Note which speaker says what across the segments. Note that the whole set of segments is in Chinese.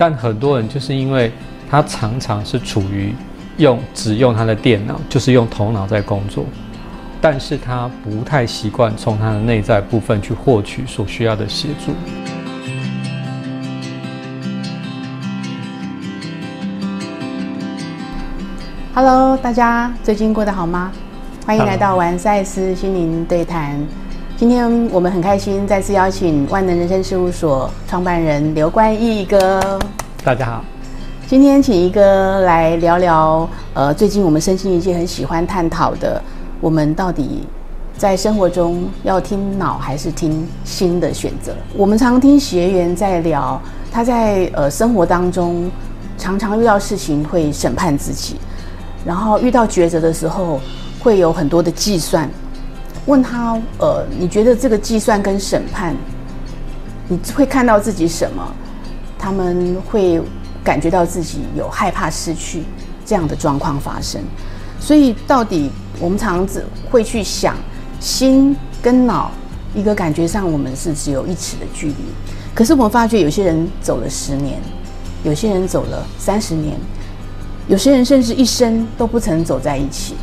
Speaker 1: 但很多人就是因为他常常是处于用只用他的电脑，就是用头脑在工作，但是他不太习惯从他的内在部分去获取所需要的协助。
Speaker 2: Hello，大家最近过得好吗？欢迎来到玩赛斯心灵对谈。今天我们很开心再次邀请万能人生事务所创办人刘冠义哥。
Speaker 1: 大家好，
Speaker 2: 今天请一哥来聊聊，呃，最近我们身心一界很喜欢探讨的，我们到底在生活中要听脑还是听心的选择？我们常听学员在聊，他在呃生活当中常常遇到事情会审判自己。然后遇到抉择的时候，会有很多的计算。问他，呃，你觉得这个计算跟审判，你会看到自己什么？他们会感觉到自己有害怕失去这样的状况发生。所以，到底我们常常会去想，心跟脑一个感觉上，我们是只有一尺的距离。可是我们发觉，有些人走了十年，有些人走了三十年。有些人甚至一生都不曾走在一起，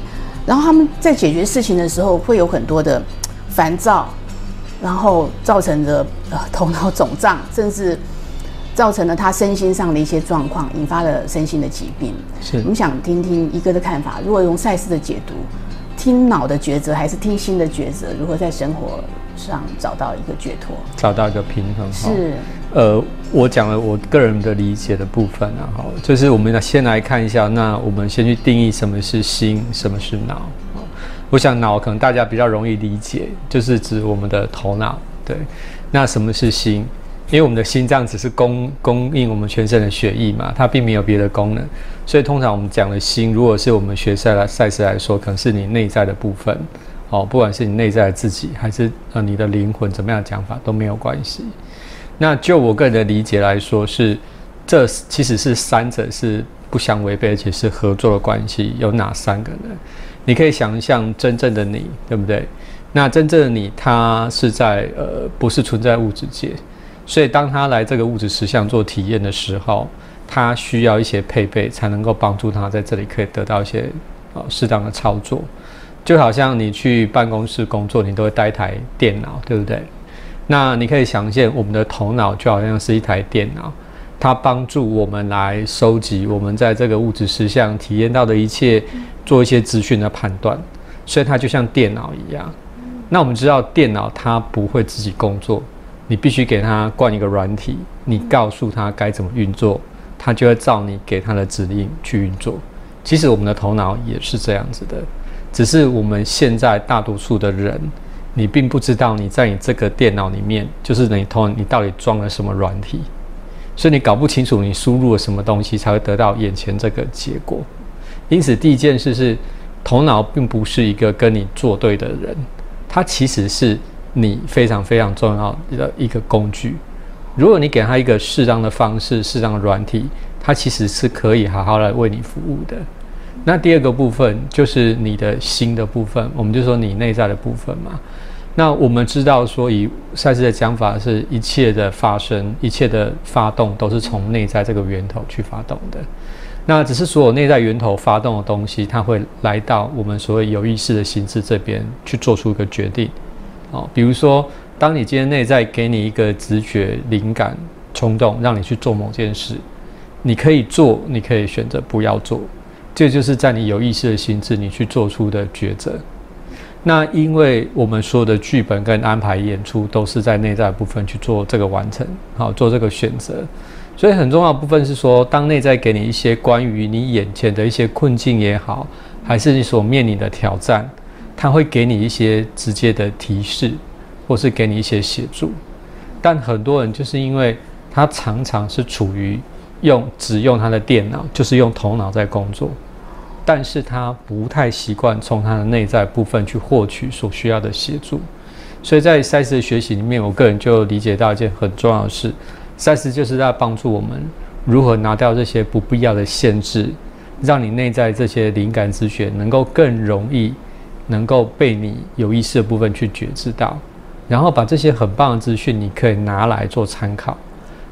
Speaker 2: 然后他们在解决事情的时候会有很多的 烦躁，然后造成的呃头脑肿胀，甚至造成了他身心上的一些状况，引发了身心的疾病。
Speaker 1: 是，
Speaker 2: 我们想听听一哥的看法。如果用赛斯的解读，听脑的抉择还是听心的抉择？如何在生活上找到一个解脱，
Speaker 1: 找到一个平衡？
Speaker 2: 是。
Speaker 1: 呃，我讲了我个人的理解的部分啊，好，就是我们来先来看一下，那我们先去定义什么是心，什么是脑。我想脑可能大家比较容易理解，就是指我们的头脑，对。那什么是心？因为我们的心脏只是供供应我们全身的血液嘛，它并没有别的功能，所以通常我们讲的心，如果是我们学赛来赛事来说，可能是你内在的部分，哦，不管是你内在的自己，还是呃你的灵魂，怎么样讲法都没有关系。那就我个人的理解来说，是这其实是三者是不相违背，而且是合作的关系。有哪三个呢？你可以想象真正的你，对不对？那真正的你，它是在呃，不是存在物质界，所以当他来这个物质实相做体验的时候，他需要一些配备，才能够帮助他在这里可以得到一些呃适当的操作。就好像你去办公室工作，你都会带一台电脑，对不对？那你可以想象，我们的头脑就好像是一台电脑，它帮助我们来收集我们在这个物质实相体验到的一切，做一些资讯的判断，所以它就像电脑一样。那我们知道，电脑它不会自己工作，你必须给他灌一个软体，你告诉他该怎么运作，他就会照你给他的指令去运作。其实我们的头脑也是这样子的，只是我们现在大多数的人。你并不知道你在你这个电脑里面，就是你头你到底装了什么软体，所以你搞不清楚你输入了什么东西才会得到眼前这个结果。因此，第一件事是，头脑并不是一个跟你作对的人，它其实是你非常非常重要的一个工具。如果你给他一个适当的方式、适当的软体，它其实是可以好好来为你服务的。那第二个部分就是你的心的部分，我们就说你内在的部分嘛。那我们知道说，以赛斯的讲法，是一切的发生、一切的发动，都是从内在这个源头去发动的。那只是所有内在源头发动的东西，它会来到我们所谓有意识的心智这边去做出一个决定。哦，比如说，当你今天内在给你一个直觉、灵感、冲动，让你去做某件事，你可以做，你可以选择不要做。这就是在你有意识的心智，你去做出的抉择。那因为我们说的剧本跟安排演出都是在内在部分去做这个完成，好做这个选择。所以很重要的部分是说，当内在给你一些关于你眼前的一些困境也好，还是你所面临的挑战，他会给你一些直接的提示，或是给你一些协助。但很多人就是因为他常常是处于用只用他的电脑，就是用头脑在工作。但是他不太习惯从他的内在部分去获取所需要的协助，所以在赛斯的学习里面，我个人就理解到一件很重要的事：赛斯就是在帮助我们如何拿掉这些不必要的限制，让你内在这些灵感之学能够更容易能够被你有意识的部分去觉知到，然后把这些很棒的资讯你可以拿来做参考。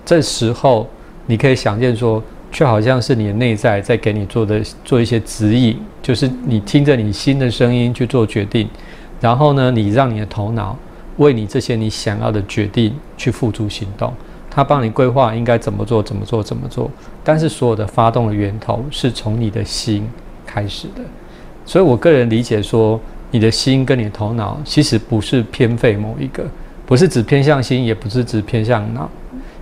Speaker 1: 这时候你可以想见说，却好像是你的内在在给你做的做一些指引，就是你听着你心的声音去做决定，然后呢，你让你的头脑为你这些你想要的决定去付诸行动，他帮你规划应该怎么做，怎么做，怎么做。但是所有的发动的源头是从你的心开始的，所以我个人理解说，你的心跟你的头脑其实不是偏废某一个，不是只偏向心，也不是只偏向脑。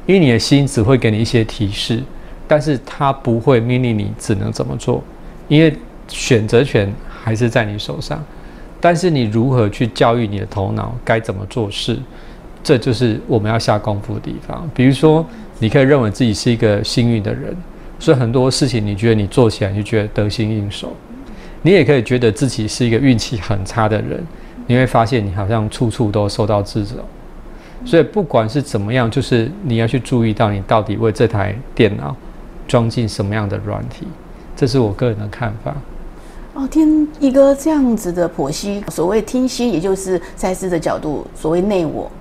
Speaker 1: 因为你的心只会给你一些提示，但是它不会命令你只能怎么做，因为选择权还是在你手上。但是你如何去教育你的头脑该怎么做事，这就是我们要下功夫的地方。比如说，你可以认为自己是一个幸运的人，所以很多事情你觉得你做起来就觉得得心应手。你也可以觉得自己是一个运气很差的人，你会发现你好像处处都受到掣肘。所以不管是怎么样，就是你要去注意到你到底为这台电脑装进什么样的软体，这是我个人的看法。
Speaker 2: 哦，听一个这样子的剖析，所谓听心，也就是赛斯的角度，所谓内我。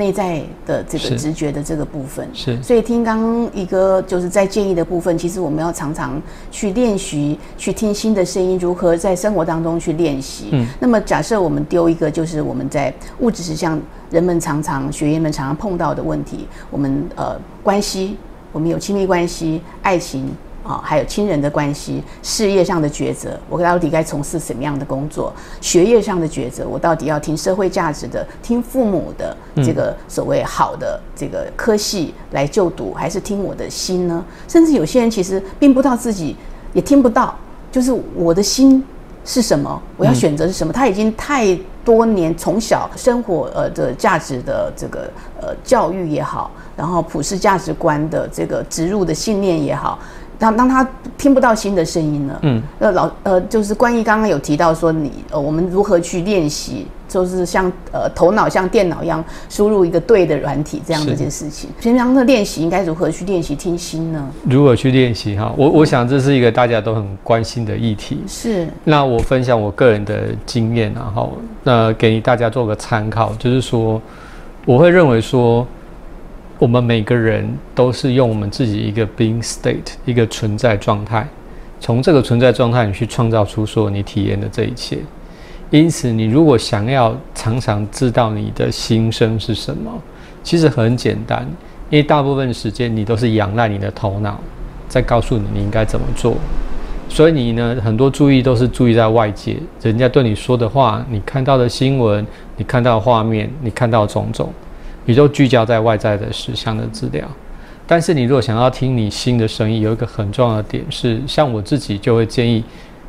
Speaker 2: 内在的这个直觉的这个部分，
Speaker 1: 是，
Speaker 2: 所以听刚刚一个就是在建议的部分，其实我们要常常去练习，去听新的声音，如何在生活当中去练习。嗯，那么假设我们丢一个，就是我们在物质实像人们常常学员们常常碰到的问题，我们呃关系，我们有亲密关系，爱情。啊，还有亲人的关系，事业上的抉择，我到底该从事什么样的工作？学业上的抉择，我到底要听社会价值的，听父母的这个所谓好的这个科系来就读，还是听我的心呢？甚至有些人其实并不知道自己也听不到，就是我的心是什么，我要选择是什么？他已经太多年从小生活呃的价值的这个呃教育也好，然后普世价值观的这个植入的信念也好。当当他听不到新的声音了，嗯，呃老呃就是关于刚刚有提到说你呃我们如何去练习，就是像呃头脑像电脑一样输入一个对的软体这样的一件事情。平常的练习应该如何去练习听心呢？
Speaker 1: 如何去练习哈？我我想这是一个大家都很关心的议题。
Speaker 2: 是。
Speaker 1: 那我分享我个人的经验，然后那给大家做个参考，就是说我会认为说。我们每个人都是用我们自己一个 being state 一个存在状态，从这个存在状态你去创造出说你体验的这一切。因此，你如果想要常常知道你的心声是什么，其实很简单，因为大部分时间你都是仰赖你的头脑在告诉你你应该怎么做，所以你呢很多注意都是注意在外界，人家对你说的话，你看到的新闻，你看到的画面，你看到种种。你都聚焦在外在的实相的资料，但是你如果想要听你心的声音，有一个很重要的点是，像我自己就会建议，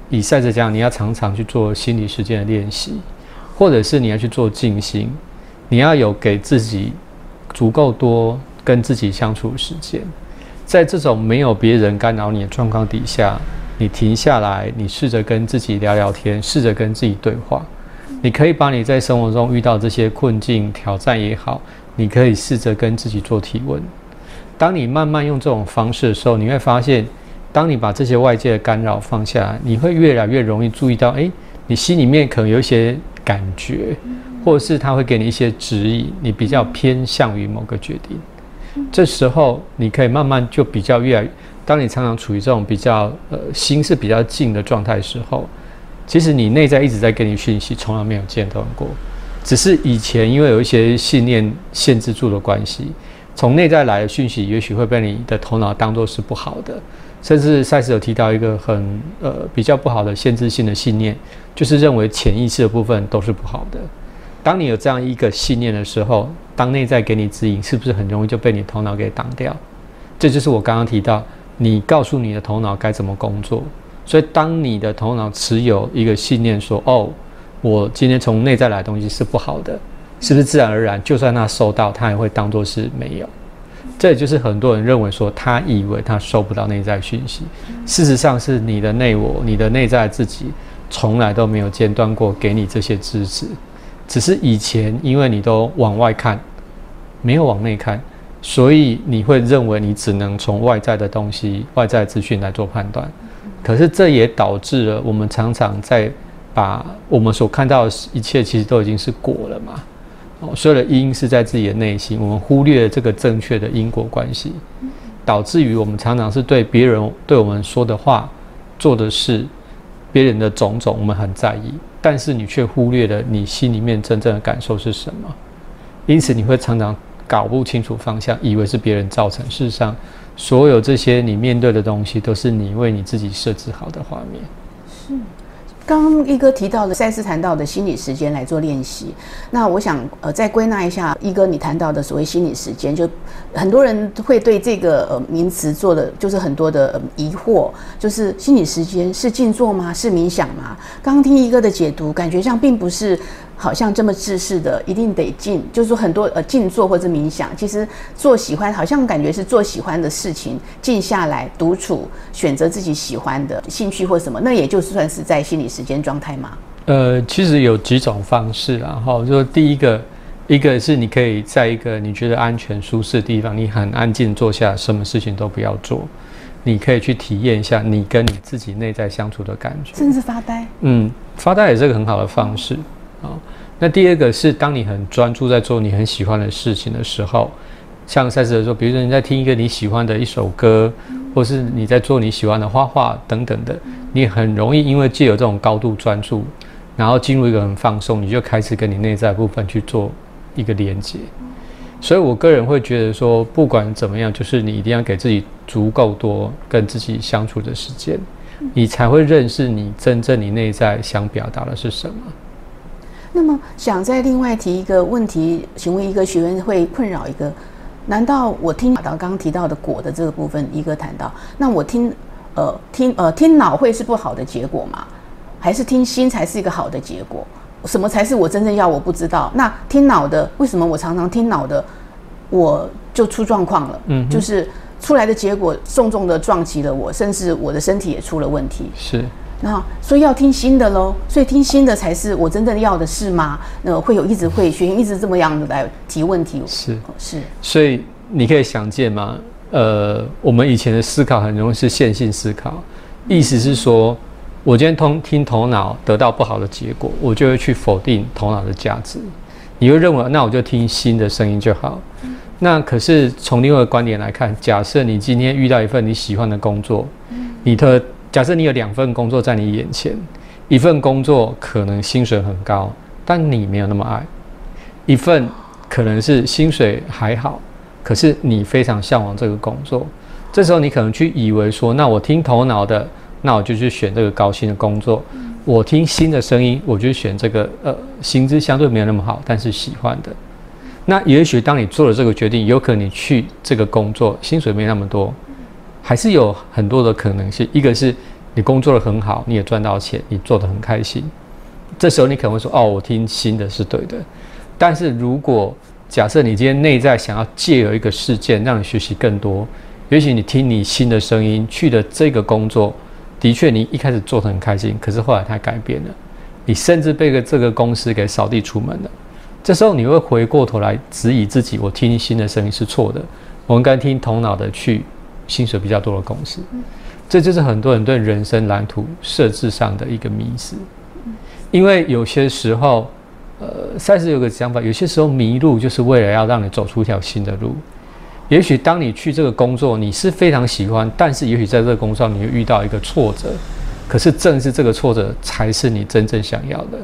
Speaker 1: 以赛者讲，你要常常去做心理实践的练习，或者是你要去做静心，你要有给自己足够多跟自己相处的时间，在这种没有别人干扰你的状况底下，你停下来，你试着跟自己聊聊天，试着跟自己对话，你可以把你在生活中遇到这些困境、挑战也好。你可以试着跟自己做提问。当你慢慢用这种方式的时候，你会发现，当你把这些外界的干扰放下来，你会越来越容易注意到，诶，你心里面可能有一些感觉，或者是他会给你一些指引，你比较偏向于某个决定。这时候，你可以慢慢就比较越来。当你常常处于这种比较呃心是比较静的状态时候，其实你内在一直在给你讯息，从来没有间断过。只是以前因为有一些信念限制住的关系，从内在来的讯息，也许会被你的头脑当作是不好的。甚至赛斯有提到一个很呃比较不好的限制性的信念，就是认为潜意识的部分都是不好的。当你有这样一个信念的时候，当内在给你指引，是不是很容易就被你头脑给挡掉？这就是我刚刚提到，你告诉你的头脑该怎么工作。所以当你的头脑持有一个信念说：“哦。”我今天从内在来的东西是不好的，是不是自然而然？就算他收到，他也会当做是没有。这也就是很多人认为说，他以为他收不到内在讯息，事实上是你的内我、你的内在自己从来都没有间断过给你这些支持，只是以前因为你都往外看，没有往内看，所以你会认为你只能从外在的东西、外在资讯来做判断。可是这也导致了我们常常在。把我们所看到的一切，其实都已经是果了嘛？哦，所有的因是在自己的内心，我们忽略了这个正确的因果关系。导致于我们常常是对别人对我们说的话、做的事、别人的种种，我们很在意，但是你却忽略了你心里面真正的感受是什么，因此你会常常搞不清楚方向，以为是别人造成，事实上，所有这些你面对的东西，都是你为你自己设置好的画面。
Speaker 2: 是。刚刚一哥提到的赛斯谈到的心理时间来做练习，那我想呃再归纳一下一哥你谈到的所谓心理时间，就很多人会对这个呃名词做的就是很多的疑惑，就是心理时间是静坐吗？是冥想吗？刚刚听一哥的解读，感觉像并不是。好像这么自私的，一定得静，就是说很多呃静坐或者冥想，其实做喜欢，好像感觉是做喜欢的事情，静下来独处，选择自己喜欢的兴趣或什么，那也就算是在心理时间状态吗。
Speaker 1: 呃，其实有几种方式然后，就第一个，一个是你可以在一个你觉得安全舒适的地方，你很安静坐下，什么事情都不要做，你可以去体验一下你跟你自己内在相处的感觉，
Speaker 2: 甚至发呆。
Speaker 1: 嗯，发呆也是个很好的方式。啊，那第二个是当你很专注在做你很喜欢的事情的时候，像赛斯说，比如说你在听一个你喜欢的一首歌，或是你在做你喜欢的画画等等的，你很容易因为借有这种高度专注，然后进入一个很放松，你就开始跟你内在部分去做一个连接。所以我个人会觉得说，不管怎么样，就是你一定要给自己足够多跟自己相处的时间，你才会认识你真正你内在想表达的是什么。
Speaker 2: 那么，想再另外提一个问题，请问一个学员会困扰一个：难道我听到刚刚提到的果的这个部分，一个谈到，那我听呃听呃听脑会是不好的结果吗？还是听心才是一个好的结果？什么才是我真正要？我不知道。那听脑的，为什么我常常听脑的，我就出状况了？嗯，就是出来的结果重重的撞击了我，甚至我的身体也出了问题。
Speaker 1: 是。
Speaker 2: 那所以要听新的喽，所以听新的才是我真正要的是吗？那会有一直会学员一直这么样的来提问题，
Speaker 1: 是
Speaker 2: 是。
Speaker 1: 所以你可以想见吗？呃，我们以前的思考很容易是线性思考，意思是说，我今天通听头脑得到不好的结果，我就会去否定头脑的价值。你会认为那我就听新的声音就好。那可是从另外一个观点来看，假设你今天遇到一份你喜欢的工作，你的。假设你有两份工作在你眼前，一份工作可能薪水很高，但你没有那么爱；一份可能是薪水还好，可是你非常向往这个工作。这时候你可能去以为说，那我听头脑的，那我就去选这个高薪的工作；我听心的声音，我就选这个呃薪资相对没有那么好，但是喜欢的。那也许当你做了这个决定，有可能你去这个工作薪水没那么多。还是有很多的可能性，一个是你工作的很好，你也赚到钱，你做的很开心。这时候你可能会说：“哦，我听新的是对的。”但是如果假设你今天内在想要借由一个事件让你学习更多，也许你听你新的声音去的这个工作，的确你一开始做的很开心，可是后来它改变了，你甚至被个这个公司给扫地出门了。这时候你会回过头来质疑自己：我听新的声音是错的，我应该听头脑的去。薪水比较多的公司，这就是很多人对人生蓝图设置上的一个迷失。因为有些时候，呃，赛斯有个想法，有些时候迷路就是为了要让你走出一条新的路。也许当你去这个工作，你是非常喜欢，但是也许在这个工作上你会遇到一个挫折。可是正是这个挫折，才是你真正想要的，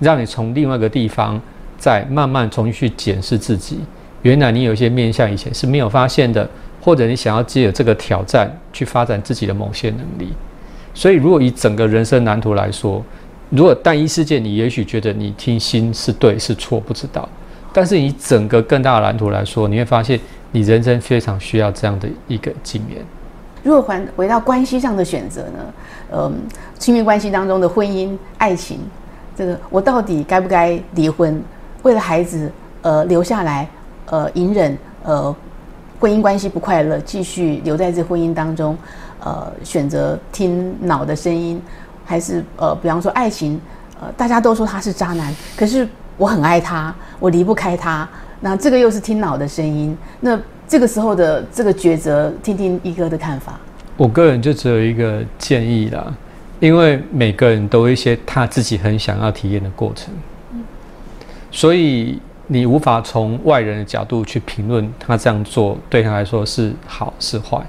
Speaker 1: 让你从另外一个地方再慢慢重新去检视自己。原来你有一些面向以前是没有发现的。或者你想要借着这个挑战去发展自己的某些能力，所以如果以整个人生蓝图来说，如果单一事件你也许觉得你听心是对是错不知道，但是以整个更大的蓝图来说，你会发现你人生非常需要这样的一个经验。
Speaker 2: 如果回回到关系上的选择呢？嗯，亲密关系当中的婚姻、爱情，这个我到底该不该离婚？为了孩子，呃，留下来，呃，隐忍，呃。婚姻关系不快乐，继续留在这婚姻当中，呃，选择听脑的声音，还是呃，比方说爱情，呃，大家都说他是渣男，可是我很爱他，我离不开他，那这个又是听脑的声音，那这个时候的这个抉择，听听一哥的看法。
Speaker 1: 我个人就只有一个建议啦，因为每个人都有一些他自己很想要体验的过程，所以。你无法从外人的角度去评论他这样做对他来说是好是坏，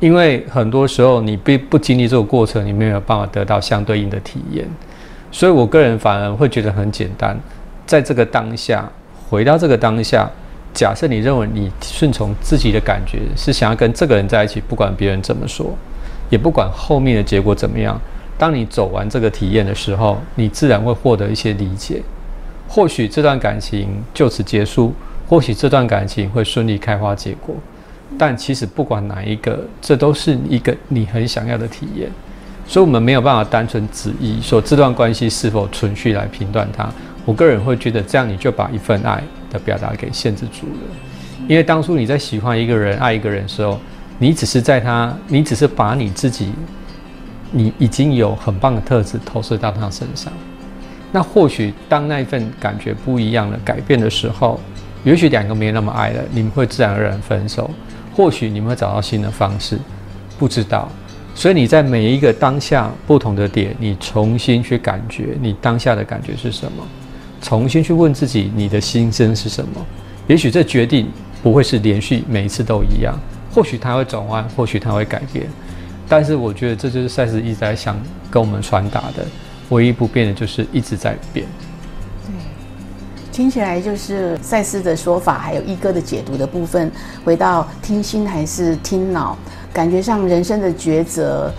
Speaker 1: 因为很多时候你不不经历这个过程，你没有办法得到相对应的体验。所以我个人反而会觉得很简单，在这个当下，回到这个当下，假设你认为你顺从自己的感觉，是想要跟这个人在一起，不管别人怎么说，也不管后面的结果怎么样。当你走完这个体验的时候，你自然会获得一些理解。或许这段感情就此结束，或许这段感情会顺利开花结果。但其实不管哪一个，这都是一个你很想要的体验。所以，我们没有办法单纯指意说这段关系是否存续来评断它。我个人会觉得，这样你就把一份爱的表达给限制住了。因为当初你在喜欢一个人、爱一个人的时候，你只是在他，你只是把你自己，你已经有很棒的特质投射到他身上。那或许当那一份感觉不一样了、改变的时候，也许两个没那么爱了，你们会自然而然分手。或许你们会找到新的方式，不知道。所以你在每一个当下不同的点，你重新去感觉你当下的感觉是什么，重新去问自己你的心声是什么。也许这决定不会是连续每一次都一样，或许它会转弯，或许它会改变。但是我觉得这就是赛斯一直在想跟我们传达的，唯一不变的就是一直在变。
Speaker 2: 对，听起来就是赛斯的说法，还有一哥的解读的部分，回到听心还是听脑。感觉上人生的抉择，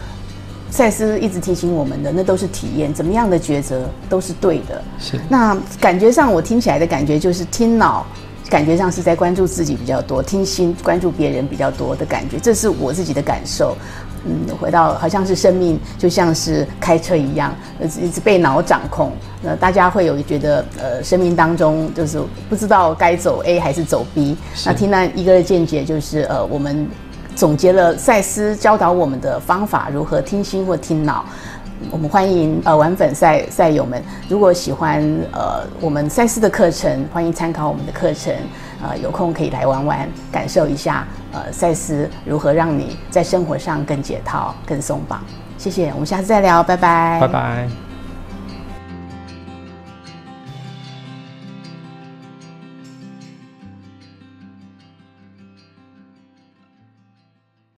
Speaker 2: 赛斯一直提醒我们的，那都是体验，怎么样的抉择都是对的。
Speaker 1: 是。
Speaker 2: 那感觉上我听起来的感觉就是听脑，感觉上是在关注自己比较多，听心关注别人比较多的感觉，这是我自己的感受。嗯，回到好像是生命就像是开车一样，一直被脑掌控。那大家会有觉得，呃，生命当中就是不知道该走 A 还是走 B。那听那一个的见解就是，呃，我们。总结了赛斯教导我们的方法，如何听心或听脑。我们欢迎呃玩粉赛赛友们，如果喜欢呃我们赛斯的课程，欢迎参考我们的课程。呃，有空可以来玩玩，感受一下呃赛斯如何让你在生活上更解套、更松绑。谢谢，我们下次再聊，拜拜，
Speaker 1: 拜拜。